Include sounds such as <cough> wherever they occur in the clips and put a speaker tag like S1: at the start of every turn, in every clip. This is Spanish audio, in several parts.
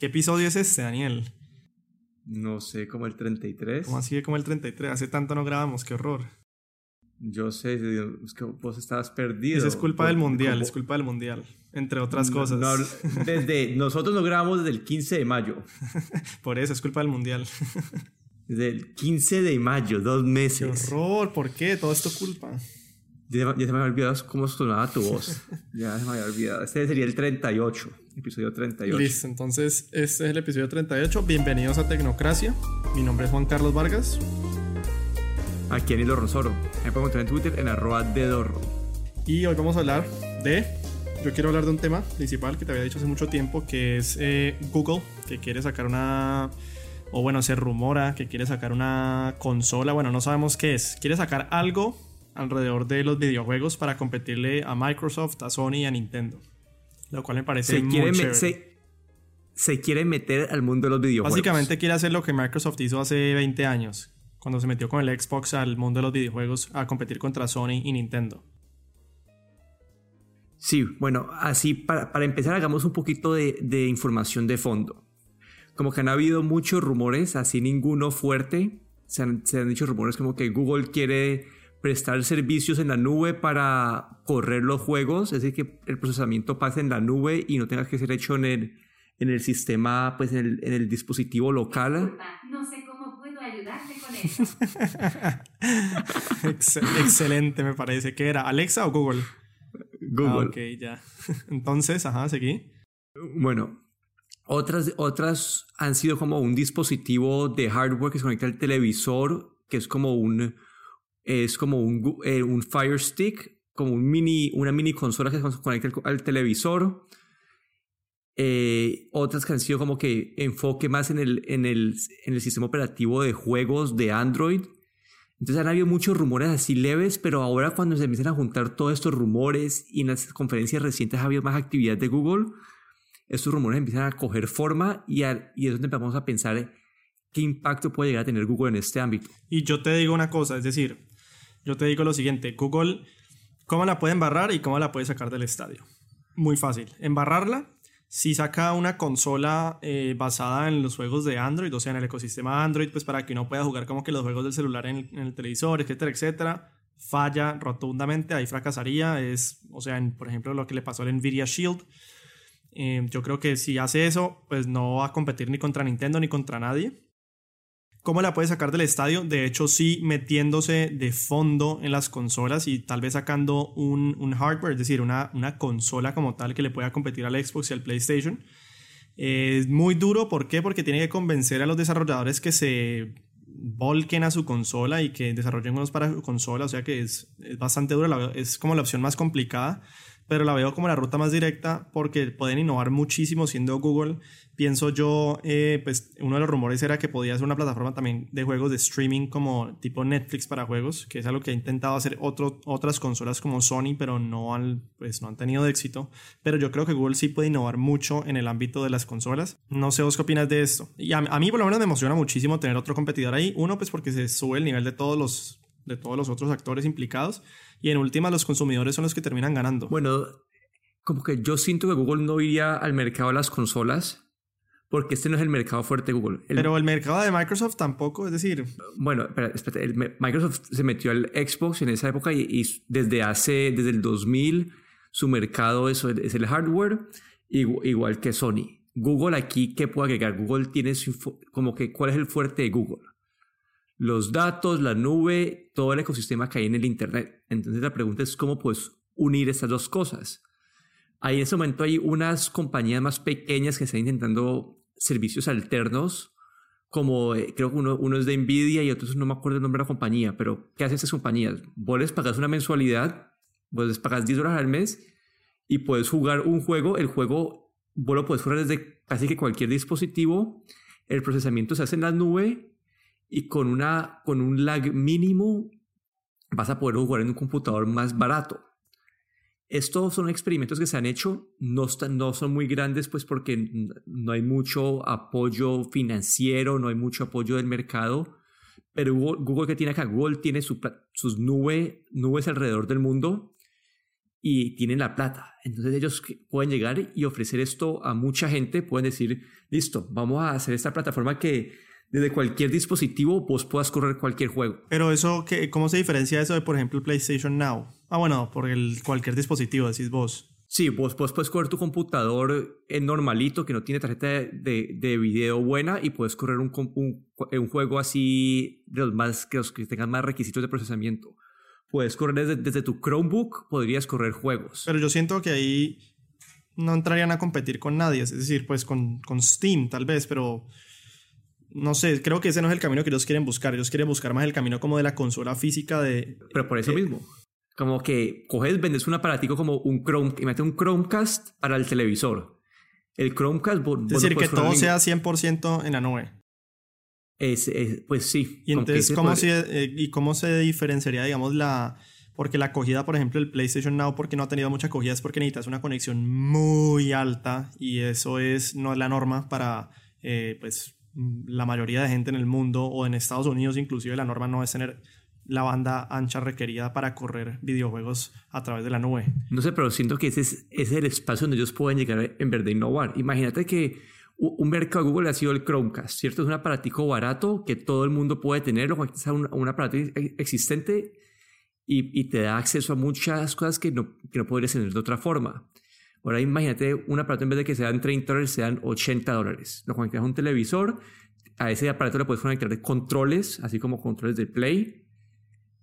S1: ¿Qué episodio es este, Daniel?
S2: No sé, como el 33.
S1: ¿Cómo así como el 33? Hace tanto no grabamos, qué horror.
S2: Yo sé, es que vos estabas perdido.
S1: Eso es culpa del mundial, es culpa del mundial, entre otras cosas. <laughs>
S2: desde, nosotros no grabamos desde el 15 de mayo. <laughs>
S1: Por eso es culpa del mundial.
S2: Desde el 15 de mayo, dos meses.
S1: Qué horror, ¿por qué? Todo esto culpa.
S2: Ya, se me había olvidado cómo sonaba tu voz. <laughs> ya se me había olvidado. Este sería el 38, episodio 38.
S1: Listo, entonces este es el episodio 38. Bienvenidos a Tecnocracia. Mi nombre es Juan Carlos Vargas.
S2: Aquí en Hilo Rosoro. Me pueden encontrar en Twitter en arroba dedorro.
S1: Y hoy vamos a hablar de... Yo quiero hablar de un tema principal que te había dicho hace mucho tiempo, que es eh, Google, que quiere sacar una... O bueno, se rumora que quiere sacar una consola. Bueno, no sabemos qué es. Quiere sacar algo alrededor de los videojuegos para competirle a Microsoft, a Sony y a Nintendo. Lo cual me parece
S2: se
S1: muy
S2: quiere se, quiere meter al mundo de los videojuegos.
S1: Básicamente quiere hacer lo que Microsoft hizo hace 20 años, cuando se metió con el Xbox al mundo de los videojuegos a competir contra Sony y Nintendo.
S2: Sí, bueno, así para, empezar hagamos un poquito de, de, información de fondo. Como que han habido muchos rumores, así ninguno fuerte. Se han, se han dicho rumores como que Google quiere prestar servicios en la nube para correr los juegos, es decir, que el procesamiento pase en la nube y no tenga que ser hecho en el, en el sistema, pues en el, en el dispositivo local.
S3: No sé cómo puedo ayudarte con eso. <laughs>
S1: Excelente, me parece. ¿Qué era? ¿Alexa o Google?
S2: Google.
S1: Ah, ok, ya. <laughs> Entonces, ajá, seguí.
S2: Bueno, otras, otras han sido como un dispositivo de hardware que se conecta al televisor, que es como un, es como un, eh, un Fire Stick, como un mini, una mini consola que se conecta al, televisor. Eh, otras que han sido como que enfoque más en el, en, el, en el sistema operativo de juegos de Android. Entonces han habido muchos rumores así leves, pero ahora cuando se empiezan a juntar todos estos rumores y en las conferencias recientes ha habido más actividad de Google, estos rumores empiezan a coger forma y, y es donde empezamos a pensar qué impacto puede llegar a tener Google en este ámbito.
S1: Y yo te digo una cosa, es decir, yo te digo lo siguiente, Google, ¿cómo la puede embarrar y cómo la puede sacar del estadio? Muy fácil. Embarrarla, si saca una consola eh, basada en los juegos de Android, o sea, en el ecosistema Android, pues para que uno pueda jugar como que los juegos del celular en el, televisor, etcétera, etcétera, falla rotundamente, ahí fracasaría. Es, o sea, por ejemplo, lo que le pasó al Nvidia Shield. Eh, yo creo que si hace eso, pues no va a competir ni contra Nintendo ni contra nadie. ¿Cómo la puede sacar del estadio? De hecho, sí metiéndose de fondo en las consolas y tal vez sacando un, hardware, es decir, una, consola como tal que le pueda competir al Xbox y al PlayStation. Es muy duro, ¿por qué? Porque tiene que convencer a los desarrolladores que se volquen a su consola y que desarrollen unos para su consola, o sea que es bastante duro, es como la opción más complicada pero la veo como la ruta más directa porque pueden innovar muchísimo siendo Google. Pienso yo, eh, pues uno de los rumores era que podía ser una plataforma también de juegos de streaming como tipo Netflix para juegos, que es algo que ha intentado hacer otro, otras consolas como Sony, pero no han, pues, no han tenido éxito. Pero yo creo que Google sí puede innovar mucho en el ámbito de las consolas. No sé vos qué opinas de esto. Y a, a mí por lo menos me emociona muchísimo tener otro competidor ahí. Uno, pues porque se sube el nivel de todos los de todos los otros actores implicados y en última los consumidores son los que terminan ganando.
S2: Bueno, como que yo siento que Google no iría al mercado de las consolas porque este no es el mercado fuerte de Google.
S1: Pero el mercado de Microsoft tampoco, es decir...
S2: Bueno, espérate, Microsoft se metió al Xbox en esa época y, desde hace, desde el 2000, su mercado es, es el hardware, igual que Sony. Google aquí, ¿qué puede agregar? Google tiene su, como que, ¿cuál es el fuerte de Google? Los datos, la nube, todo el ecosistema que hay en el Internet. Entonces la pregunta es cómo puedes unir estas dos cosas. Ahí en ese momento hay unas compañías más pequeñas que están intentando servicios alternos, como eh, creo que uno, es de Nvidia y otros no me acuerdo el nombre de la compañía, pero ¿qué hacen estas compañías? Vos les pagas una mensualidad, vos les pagas 10 dólares al mes y puedes jugar un juego, el juego vos lo puedes jugar desde casi que cualquier dispositivo, el procesamiento se hace en la nube y con, una, con un lag mínimo vas a poder jugar en un computador más barato. Estos son experimentos que se han hecho, no, están, no son muy grandes pues porque no hay mucho apoyo financiero, no hay mucho apoyo del mercado, pero Google, que tiene acá, Google tiene sus nube, nubes alrededor del mundo y tienen la plata. Entonces ellos pueden llegar y ofrecer esto a mucha gente, pueden decir, listo, vamos a hacer esta plataforma que desde cualquier dispositivo vos puedas correr cualquier juego.
S1: Pero eso, ¿qué, ¿cómo se diferencia eso de, por ejemplo, PlayStation Now? Ah, bueno, por el, cualquier dispositivo, decís vos.
S2: Sí, vos, puedes correr tu computador en normalito, que no tiene tarjeta de, de, video buena, y puedes correr un, un, un, juego así de los más, que, los que tengan más requisitos de procesamiento. Puedes correr desde, desde tu Chromebook, podrías correr juegos.
S1: Pero yo siento que ahí no entrarían a competir con nadie, es decir, pues con, con Steam tal vez, pero no sé, creo que ese no es el camino que ellos quieren buscar. Ellos quieren buscar más el camino como de la consola física de...
S2: Pero por eso mismo. Como que coges, vendes un aparatico como un Chrome, y metes un Chromecast para el televisor. El Chromecast...
S1: es decir, que todo sea 100% en la nube.
S2: Es, pues sí.
S1: Y entonces, ¿cómo, se, eh, ¿y cómo se diferenciaría, digamos, la... Porque la acogida, por ejemplo, el PlayStation Now, porque no ha tenido mucha acogida, es porque necesitas una conexión muy alta y eso es, no es la norma para, eh, pues, la mayoría de gente en el mundo o en Estados Unidos inclusive la norma no es tener la banda ancha requerida para correr videojuegos a través de la nube.
S2: No sé, pero siento que ese es, el espacio donde ellos pueden llegar en verde a innovar. Imagínate que un mercado Google ha sido el Chromecast, ¿cierto? Es un aparatico barato que todo el mundo puede tener, o un, un aparato existente y, y, te da acceso a muchas cosas que no, que no podrías tener de otra forma. Ahora imagínate un aparato en vez de que sean 30 dólares, sean 80 dólares. Lo conectas a un televisor, a ese aparato le puedes conectar controles, así como controles de Play,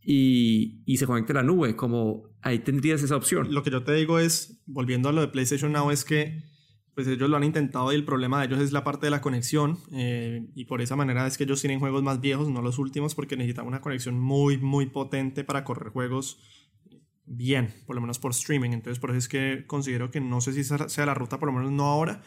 S2: y, y, se conecta a la nube, como ahí tendrías esa opción.
S1: Lo que yo te digo es, volviendo a lo de PlayStation Now, es que pues ellos lo han intentado y el problema de ellos es la parte de la conexión eh, y por esa manera es que ellos tienen juegos más viejos, no los últimos, porque necesitan una conexión muy, muy potente para correr juegos bien, por lo menos por streaming. Entonces, por eso es que considero que no sé si sea la ruta, por lo menos no ahora.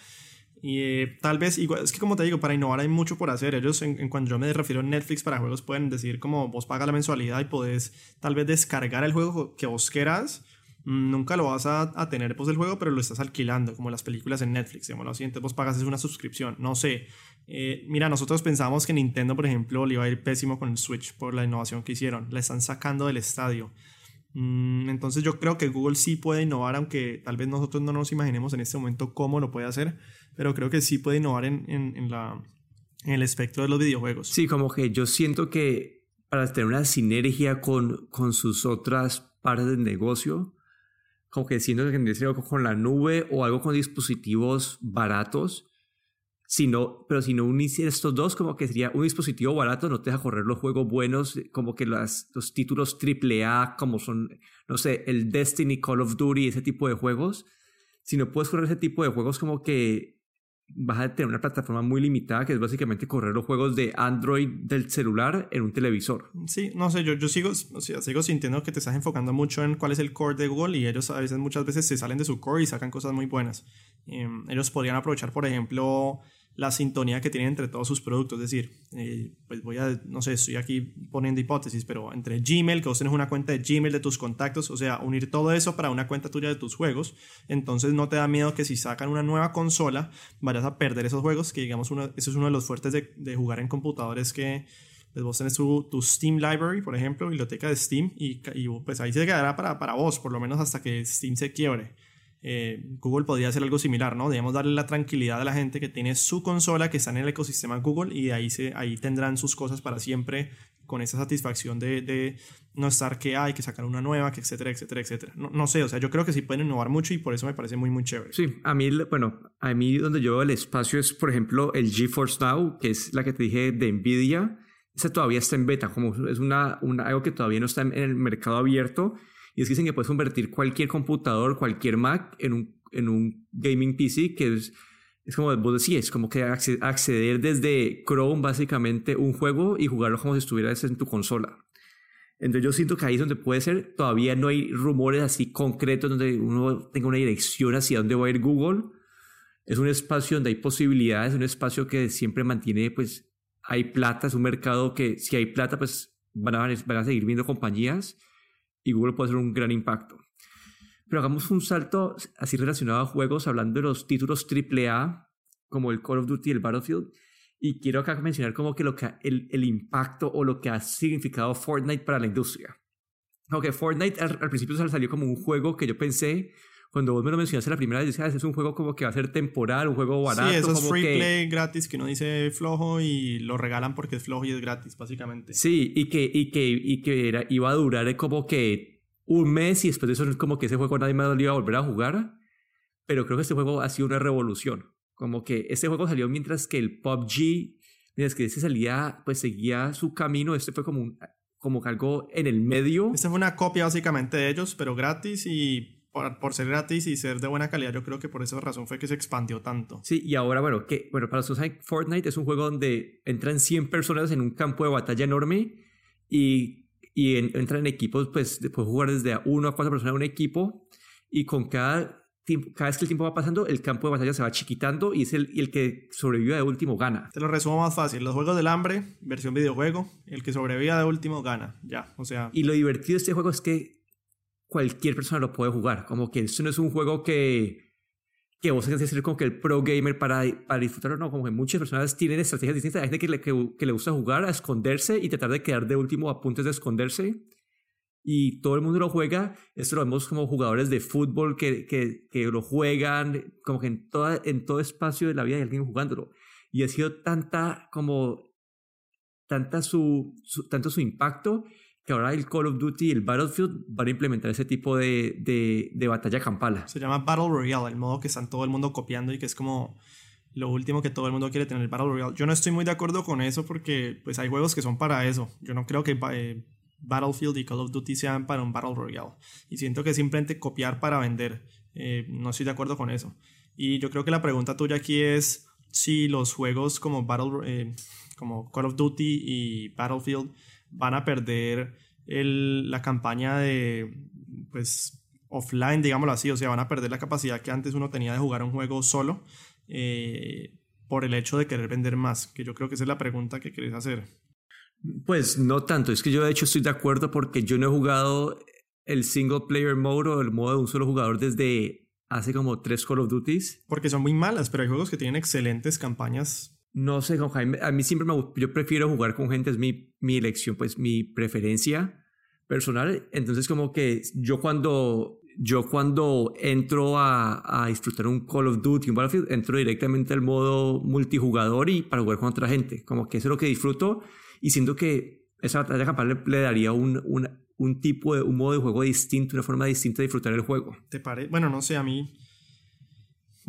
S1: Y eh, tal vez, igual, es que como te digo, para innovar hay mucho por hacer. Ellos, en, cuando yo me refiero a Netflix para juegos, pueden decir como vos pagas la mensualidad y podés tal vez descargar el juego que vos quieras. Mm, nunca lo vas a, a tener pues el juego, pero lo estás alquilando, como las películas en Netflix. Digamos, lo siguiente, vos pagas es una suscripción. No sé. Eh, mira, nosotros pensamos que Nintendo, por ejemplo, le iba a ir pésimo con el Switch por la innovación que hicieron. Le están sacando del estadio. Mm, entonces yo creo que Google sí puede innovar, aunque tal vez nosotros no nos imaginemos en este momento cómo lo puede hacer, pero creo que sí puede innovar en, el espectro de los videojuegos.
S2: Sí, como que yo siento que para tener una sinergia con, sus otras partes del negocio, como que siento que tendría que con la nube o algo con dispositivos baratos, sino, pero si no unís estos dos, como que sería un dispositivo barato, no te deja correr los juegos buenos, como que los títulos AAA, como son, no sé, el Destiny, Call of Duty, ese tipo de juegos. Si no puedes correr ese tipo de juegos, como que vas a tener una plataforma muy limitada, que es básicamente correr los juegos de Android del celular en un televisor.
S1: Sí, no sé, yo, yo sigo, o sea, sigo sintiendo que te estás enfocando mucho en cuál es el core de Google y ellos a veces, muchas veces se salen de su core y sacan cosas muy buenas. Em, ellos podrían aprovechar, por ejemplo, la sintonía que tienen entre todos sus productos. Es decir, eh, pues voy a, no sé, estoy aquí poniendo hipótesis, pero entre Gmail, que vos tenés una cuenta de Gmail de tus contactos, o sea, unir todo eso para una cuenta tuya de tus juegos, entonces no te da miedo que si sacan una nueva consola vayas a perder esos juegos, que digamos, eso es uno de los fuertes de, jugar en computadores que pues vos tenés tu, tu, Steam Library, por ejemplo, biblioteca de Steam, y, y, pues ahí se quedará para, para vos, por lo menos hasta que Steam se quiebre. Eh, Google podría hacer algo similar, ¿no? Debemos darle la tranquilidad a la gente que tiene su consola, que está en el ecosistema Google y ahí, ahí tendrán sus cosas para siempre con esa satisfacción de, de no estar que hay que sacar una nueva, que etcétera, etcétera, etcétera. No, no, sé, o sea, yo creo que sí pueden innovar mucho y por eso me parece muy, muy chévere.
S2: Sí, a mí, bueno, a mí donde yo veo el espacio es, por ejemplo, el GeForce Now, que es la que te dije de Nvidia. Esa todavía está en beta, como es una, una, algo que todavía no está en el mercado abierto y es que dicen que puedes convertir cualquier computador, cualquier Mac en un, en un gaming PC que es, es como vos decías, es como que acceder desde Chrome básicamente un juego y jugarlo como si estuvieras en tu consola. Entonces yo siento que ahí es donde puede ser, todavía no hay rumores así concretos donde uno tenga una dirección hacia dónde va a ir Google. Es un espacio donde hay posibilidades, un espacio que siempre mantiene, pues hay plata, es un mercado que si hay plata, pues van a, van a seguir viendo compañías y Google puede hacer un gran impacto. Pero hagamos un salto así relacionado a juegos, hablando de los títulos AAA, como el Call of Duty y el Battlefield. Y quiero acá mencionar como que, lo que el, el impacto o lo que ha significado Fortnite para la industria. Aunque Fortnite al, al principio salió como un juego que yo pensé, cuando vos me lo mencionaste la primera vez, decía, "Ah, es un juego como que va a ser temporal, un juego barato.
S1: sí, eso es
S2: como
S1: free
S2: que-
S1: play gratis que uno dice flojo y lo regalan porque es flojo y es gratis, básicamente.
S2: Sí, y que, y que, y que era, iba a durar como que un mes y después de eso como que ese juego nadie más lo iba a volver a jugar. Pero creo que este juego ha sido una revolución. Como que este juego salió mientras que el PUBG, mientras que ese salía, pues seguía su camino. Este fue como, un, como algo en el medio.
S1: Esta fue una copia básicamente de ellos, pero gratis y por, por ser gratis y ser de buena calidad, yo creo que por esa razón fue que se expandió tanto.
S2: Sí, y ahora, bueno, que, bueno, para los que Fortnite es un juego donde entran 100 personas en un campo de batalla enorme y, y en- entran en equipos, pues puedes jugar desde a 1 a 4 personas en un equipo y con cada, tiempo, cada vez que el tiempo va pasando, el campo de batalla se va chiquitando y es el, y el que sobrevive de último gana.
S1: Te lo resumo más fácil. Los juegos del hambre, versión videojuego, el que sobreviva de último gana. Ya, o sea,
S2: Y lo divertido de este juego es que cualquier persona lo puede jugar. Como que esto no es un juego que, que vos tengas que ser como que el pro gamer para, para disfrutarlo. No, como que muchas personas tienen estrategias distintas. Hay gente que le, que, que le gusta jugar a esconderse y tratar de quedar de último a puntos de esconderse. Y todo el mundo lo juega. Esto lo vemos como jugadores de fútbol que, que, que lo juegan, como que en, toda, en todo espacio de la vida hay alguien jugándolo. Y ha sido tanta como tanta su, su- tanto su impacto ahora el Call of Duty y el Battlefield van a implementar ese tipo de, de, batalla campala.
S1: se llama Battle Royale, el modo que están todo el mundo copiando y que es como lo último que todo el mundo quiere tener, el Battle Royale. Yo no estoy muy de acuerdo con eso porque pues hay juegos que son para eso. Yo no creo que eh, Battlefield y Call of Duty sean para un Battle Royale. Y siento que simplemente copiar para vender. Eh, no estoy de acuerdo con eso. Y yo creo que la pregunta tuya aquí es si los juegos como Battle eh, como Call of Duty y Battlefield van a perder el- la campaña de pues offline, digámoslo así, o sea, van a perder la capacidad que antes uno tenía de jugar un juego solo eh, por el hecho de querer vender más, que yo creo que esa es la pregunta que querés hacer.
S2: Pues no tanto, es que yo de hecho estoy de acuerdo porque yo no he jugado el single player mode o el modo de un solo jugador desde hace como tres Call of Duties.
S1: Porque son muy malas, pero hay juegos que tienen excelentes campañas.
S2: No sé, Jaime, a mí siempre me yo prefiero jugar con gente, es mi, mi elección, pues mi preferencia personal. Entonces como que yo cuando, yo cuando entro a, a disfrutar un Call of Duty, un Battlefield, entro directamente al modo multijugador y para jugar con otra gente. Como que eso es lo que disfruto y siento que esa batalla campal le, le daría un, un, un tipo de, un modo de juego distinto, una forma distinta de disfrutar el juego.
S1: ¿Te pare? Bueno, no sé, a mí.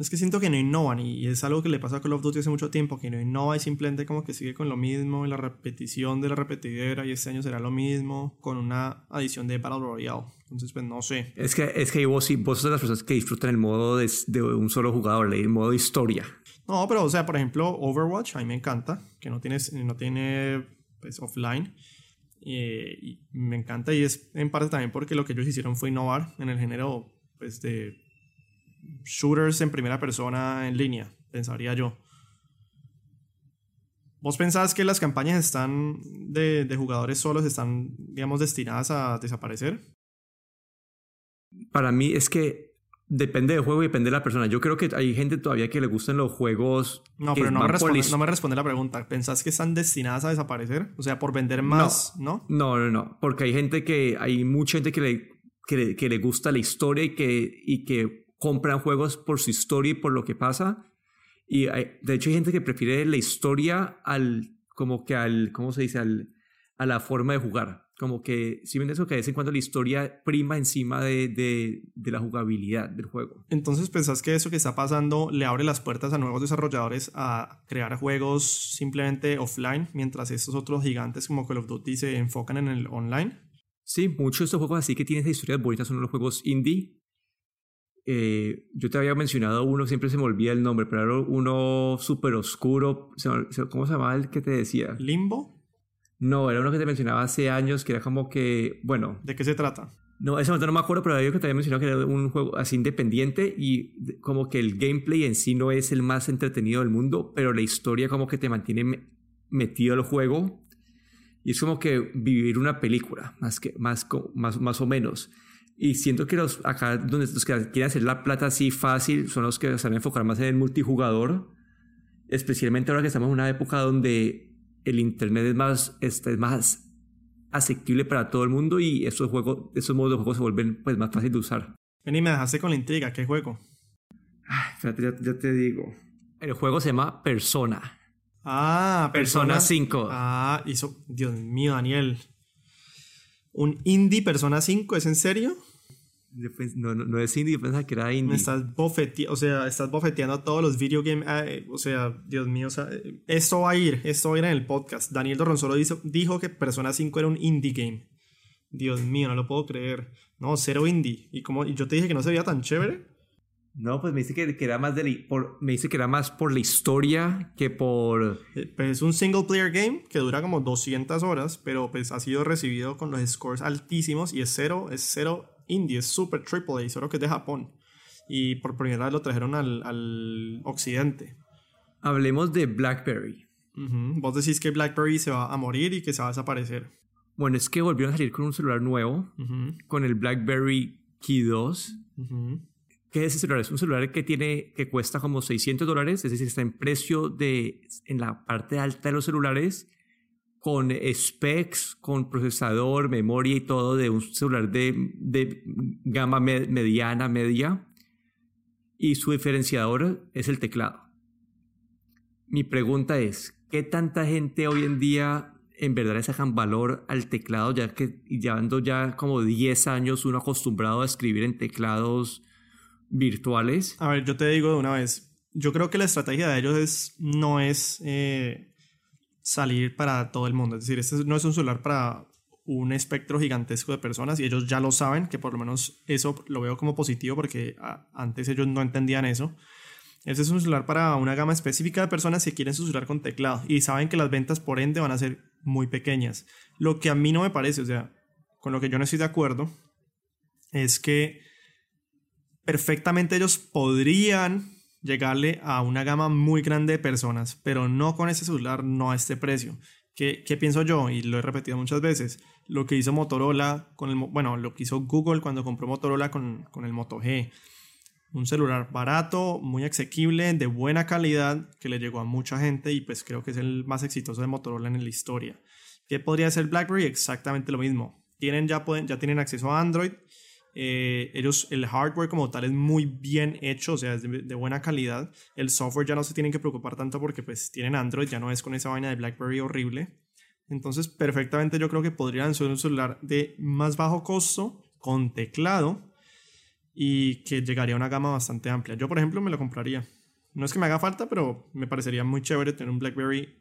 S1: Es que siento que no innovan y es algo que le pasa a Call of Duty hace mucho tiempo, que no innova y simplemente como que sigue con lo mismo, y la repetición de la repetidera y este año será lo mismo con una adición de Battle Royale. Entonces, pues no sé.
S2: Es que, es que vos, vos sos de las personas que disfrutan el modo de, de un solo jugador, el modo historia.
S1: No, pero o sea, por ejemplo, Overwatch, a mí me encanta, que no, tienes, no tiene pues, offline. eh, y me encanta y es en parte también porque lo que ellos hicieron fue innovar en el género pues, de shooters en primera persona en línea, pensaría yo. ¿Vos pensás que las campañas están de, de jugadores solos están, digamos, destinadas a desaparecer?
S2: Para mí es que depende del juego y depende de la persona. Yo creo que hay gente todavía que le gustan los juegos.
S1: No, pero no me, responde, no me responde la pregunta. ¿Pensás que están destinadas a desaparecer? O sea, por vender más, ¿no?
S2: No, no, no. Porque hay gente que, hay mucha gente que le, que le, que le gusta la historia y que, y que compran juegos por su historia y por lo que pasa. Y hay- de hecho hay gente que prefiere la historia al, como que al, ¿cómo se dice? Al, a la forma de jugar. Como que, si ven eso, que de vez en cuando la historia prima encima de, de, de la jugabilidad del juego.
S1: Entonces, ¿pensás que eso que está pasando le abre las puertas a nuevos desarrolladores a crear juegos simplemente offline, mientras estos otros gigantes como Call of Duty se enfocan en el online?
S2: Sí, muchos de estos juegos así que tienen esas historias bonitas son los juegos indie. Eh, yo te había mencionado uno, siempre se me olvida el nombre, pero era uno súper oscuro. ¿Cómo se llamaba el que te decía?
S1: ¿Limbo?
S2: No, era uno que te mencionaba hace años, que era como que, bueno,
S1: ¿De qué se trata?
S2: no, ese momento no me acuerdo, pero había que te había mencionado que era un juego así independiente y como que el gameplay en sí no es el más entretenido del mundo, pero la historia como que te mantiene me- metido al juego y es como que vivir una película, más, que, más, más, más o menos. Y siento que los acá, donde los que quieren hacer la plata así fácil, son los que se van a enfocar más en el multijugador, especialmente ahora que estamos en una época donde el internet es más, este, es más asequible para todo el mundo y esos, juegos, esos modos de juego se vuelven pues, más fáciles de usar.
S1: Vení, me dejaste con la intriga. ¿Qué juego?
S2: Ay, espérate, ya, ya te digo. El juego se llama Persona.
S1: Ah,
S2: Persona 5.
S1: Ah, hizo. Dios mío, Daniel. ¿Un indie Persona 5? ¿Es en serio?
S2: No, no, no es indie, yo pensaba que era
S1: Me
S2: indie.
S1: estás bofeteando, o sea, estás bofeteando a todos los video game, eh, o sea, Dios mío, o sea, esto va a ir, esto va a ir en el podcast. Daniel Dorronzolo dijo, dijo que Persona 5 era un indie game. Dios mío, no lo puedo creer. No, cero indie. Y como yo te dije que no se veía tan chévere.
S2: No, pues me dice que, que era más de la- por, me dice que era más por la historia que por
S1: Eh, Pues es un single player game que dura como 200 horas, pero pues ha sido recibido con los scores altísimos y es cero, es cero indie, es super triple A, solo que es de Japón. Y por primera vez lo trajeron al, al occidente.
S2: hablemos de BlackBerry.
S1: Ujú. Vos decís que BlackBerry se va a morir y que se va a desaparecer.
S2: Bueno, es que volvieron a salir con un celular nuevo,
S1: Ujú,
S2: con el BlackBerry Key 2.
S1: ujú.
S2: ¿Qué es ese celular? Es un celular que tiene que cuesta como 600 dólares, es decir, está en precio de en la parte alta de los celulares con specs, con procesador, memoria y todo de un celular de, gama me- mediana, media. Y su diferenciador es el teclado. Mi pregunta es, ¿qué tanta gente hoy en día en verdad le sacan valor al teclado, ya que llevando ya como 10 años uno acostumbrado a escribir en teclados virtuales?
S1: A ver, yo te digo de una vez. Yo creo que la estrategia de ellos es, no es eh, salir para todo el mundo. Es decir, este no es un celular para un espectro gigantesco de personas y ellos ya lo saben, que por lo menos eso lo veo como positivo porque antes ellos no entendían eso. Este es un celular para una gama específica de personas que quieren su celular con teclado y saben que las ventas por ende van a ser muy pequeñas. Lo que a mí no me parece, o sea, con lo que yo no estoy de acuerdo, es que perfectamente ellos podrían llegarle a una gama muy grande de personas, pero no con ese celular, no a este precio. ¿Qué, qué pienso yo? Y lo he repetido muchas veces. Lo que hizo Motorola con el... Bueno, lo que hizo Google cuando compró Motorola con, con el Moto G. Un celular barato, muy asequible, de buena calidad, que le llegó a mucha gente y pues creo que es el más exitoso de Motorola en la historia. ¿Qué podría ser BlackBerry? Exactamente lo mismo. Tienen, ya, pueden, ya tienen acceso a Android. Eh, ellos, el hardware como tal es muy bien hecho, o sea, es de, de buena calidad. El software ya no se tienen que preocupar tanto porque pues tienen Android, ya no es con esa vaina de BlackBerry horrible. Entonces, perfectamente yo creo que podrían ser un celular de más bajo costo, con teclado, y que llegaría a una gama bastante amplia. Yo, por ejemplo, me lo compraría. No es que me haga falta, pero me parecería muy chévere tener un BlackBerry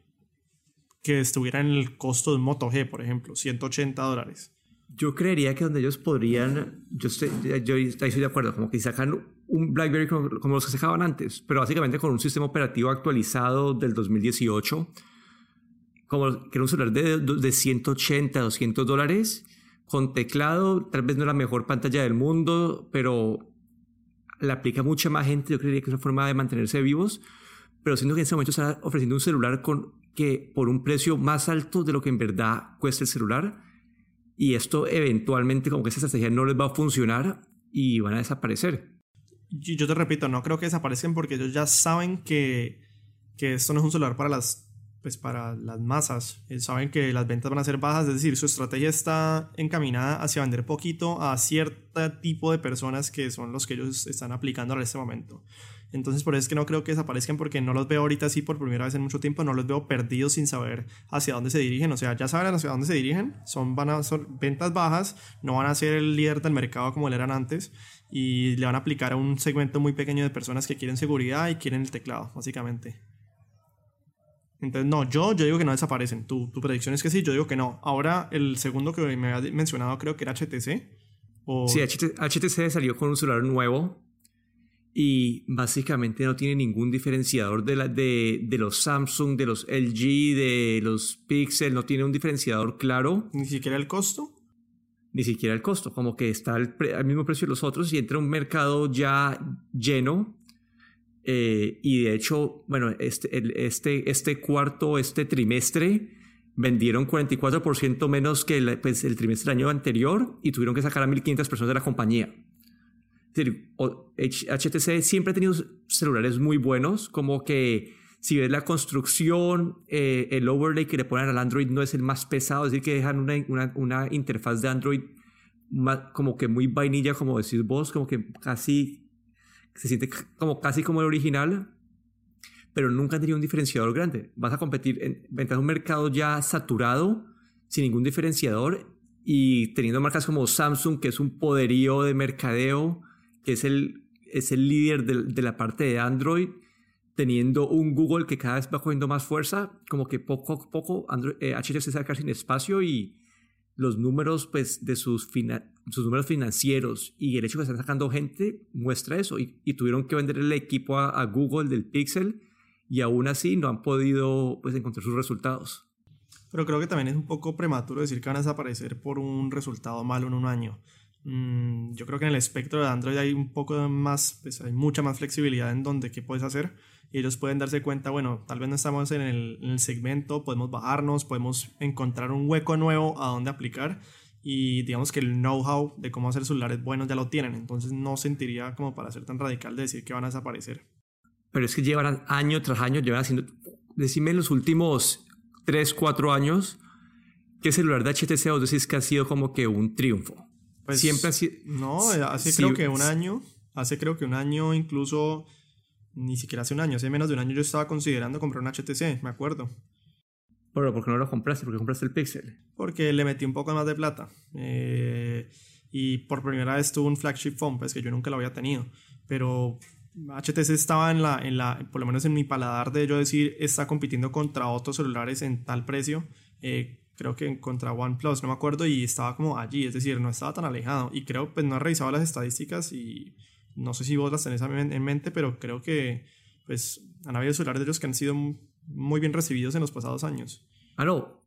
S1: que estuviera en el costo de un Moto G, por ejemplo, 180 dólares.
S2: Yo creería que donde ellos podrían, yo estoy, yo estoy de acuerdo, como que sacan un BlackBerry como, como los que sacaban antes, pero básicamente con un sistema operativo actualizado del 2018, como que era un celular de, de 180, 200 dólares, con teclado, tal vez no la mejor pantalla del mundo, pero le aplica mucha más gente, yo creería que es una forma de mantenerse vivos, pero siento que en ese momento está ofreciendo un celular con, que por un precio más alto de lo que en verdad cuesta el celular, y esto eventualmente como que esa estrategia no les va a funcionar y van a desaparecer.
S1: Yo te repito, no creo que desaparezcan porque ellos ya saben que, que esto no es un celular para las, pues para las masas. Ellos saben que las ventas van a ser bajas, es decir, su estrategia está encaminada hacia vender poquito a cierto tipo de personas que son los que ellos están aplicando en este momento. Entonces por eso es que no creo que desaparezcan porque no los veo ahorita así por primera vez en mucho tiempo, no los veo perdidos sin saber hacia dónde se dirigen. O sea, ya saben hacia dónde se dirigen, son, van a, son ventas bajas, no van a ser el líder del mercado como lo eran antes y le van a aplicar a un segmento muy pequeño de personas que quieren seguridad y quieren el teclado, básicamente. Entonces, no, yo, yo digo que no desaparecen. Tu, tu predicción es que sí, yo digo que no. Ahora, el segundo que me había mencionado creo que era HTC.
S2: Sí, HT HTC salió con un celular nuevo y básicamente no tiene ningún diferenciador de, la, de, de los Samsung, de los LG, de los Pixel, no tiene un diferenciador claro.
S1: Ni siquiera el costo.
S2: Ni siquiera el costo, como que está al, pre- al mismo precio de los otros y entra un mercado ya lleno. Eh, y de hecho, bueno, este, el- este, este cuarto, este trimestre, vendieron 44% menos que el, pues, el trimestre del año anterior y tuvieron que sacar a 1.500 personas de la compañía. HTC siempre ha tenido celulares muy buenos, como que Si ves la construcción, eh, el overlay que le ponen al Android no es el más pesado, es decir, que dejan una, una, una interfaz de Android como que muy vainilla, como decís vos, como que casi se siente como casi como el original, pero nunca han tenido un diferenciador grande. Vas a competir en, en un mercado ya saturado, sin ningún diferenciador y teniendo marcas como Samsung, que es un poderío de mercadeo, es el, es el líder de, de la parte de Android, teniendo un Google que cada vez va cogiendo más fuerza, como que poco a poco Android, eh, HTC se saca sin espacio y los números pues, de sus, sus números financieros y el hecho de que están sacando gente muestra eso. Y, y tuvieron que vender el equipo a, a, Google del Pixel y aún así no han podido pues, encontrar sus resultados.
S1: Pero creo que también es un poco prematuro decir que van a desaparecer por un resultado malo en un año. Mm, yo creo que en el espectro de Android hay un poco más, pues hay mucha más flexibilidad en donde qué puedes hacer y ellos pueden darse cuenta, bueno, tal vez no estamos en el, en el segmento, podemos bajarnos, podemos encontrar un hueco nuevo a donde aplicar y digamos que el know-how de cómo hacer celulares buenos ya lo tienen, entonces no sentiría como para ser tan radical de decir que van a desaparecer.
S2: Pero es que llevan año tras año, llevan haciendo, decime en los últimos 3, 4 años, ¿qué celular de HTC vos decís que ha sido como que un triunfo?
S1: Pues, Siempre sido... No, hace sí, creo que un año, hace creo que un año incluso ni siquiera hace un año, hace menos de un año yo estaba considerando comprar un HTC, me acuerdo.
S2: Pero ¿por qué no lo compraste? ¿Por qué compraste el Pixel?
S1: Porque le metí un poco más de plata. Eh, y por primera vez tuve un flagship phone, pues que yo nunca lo había tenido. Pero HTC estaba en la, en la, por lo menos en mi paladar de yo decir, está compitiendo contra otros celulares en tal precio. Eh, creo que contra OnePlus, no me acuerdo, y estaba como allí, es decir, no estaba tan alejado. Y creo, pues no he revisado las estadísticas y no sé si vos las tenés en mente, pero creo que pues han habido celulares de ellos que han sido muy bien recibidos en los pasados años.
S2: Ah, no.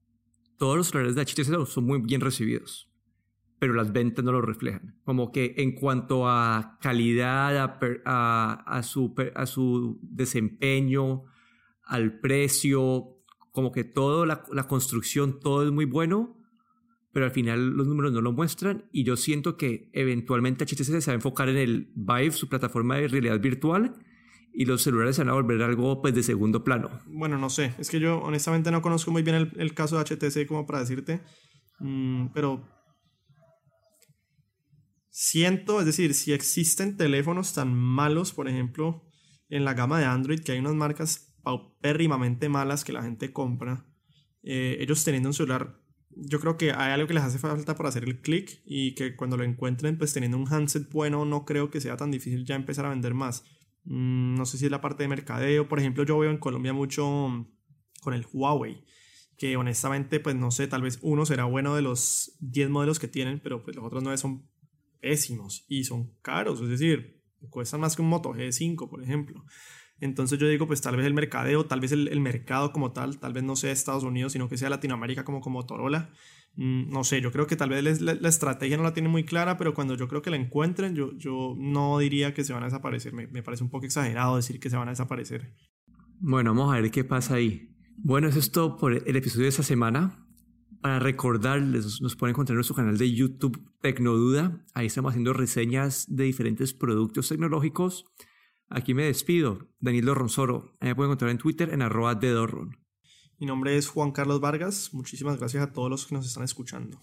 S2: Todos los celulares de HTC son muy bien recibidos, pero las ventas no lo reflejan. Como que en cuanto a calidad, a, a, a, su, a su desempeño, al precio, como que todo, la, la construcción, todo es muy bueno, pero al final los números no lo muestran y yo siento que eventualmente HTC se va a enfocar en el Vive, su plataforma de realidad virtual, y los celulares se van a volver algo pues de segundo plano.
S1: Bueno, no sé, es que yo honestamente no conozco muy bien el, el caso de HTC como para decirte, mm, pero siento, es decir, si existen teléfonos tan malos, por ejemplo, en la gama de Android, que hay unas marcas paupérrimamente malas que la gente compra, eh, ellos teniendo un celular yo creo que hay algo que les hace falta para hacer el click y que cuando lo encuentren, pues teniendo un handset bueno, no creo que sea tan difícil ya empezar a vender más. Mm, no sé si es la parte de mercadeo. Por ejemplo, yo veo en Colombia mucho con el Huawei, que honestamente, pues no sé, tal vez uno será bueno de los 10 modelos que tienen, pero pues los otros 9 son pésimos y son caros, es decir, cuestan más que un Moto G5, por ejemplo. Entonces yo digo, pues tal vez el mercadeo, tal vez el, mercado como tal, tal vez no sea Estados Unidos, sino que sea Latinoamérica como, como Motorola. Mm, no sé, yo creo que tal vez la, la, estrategia no la tiene muy clara, pero cuando yo creo que la encuentren, yo, yo no diría que se van a desaparecer. Me, me parece un poco exagerado decir que se van a desaparecer.
S2: Bueno, vamos a ver qué pasa ahí. Bueno, eso es todo por el episodio de esta semana. Para recordarles, nos pueden encontrar en nuestro canal de YouTube Tecnoduda. Ahí estamos haciendo reseñas de diferentes productos tecnológicos Aquí me despido. Daniel Dorronsoro. Me pueden encontrar en Twitter en arroba.
S1: Mi nombre es Juan Carlos Vargas. Muchísimas gracias a todos los que nos están escuchando.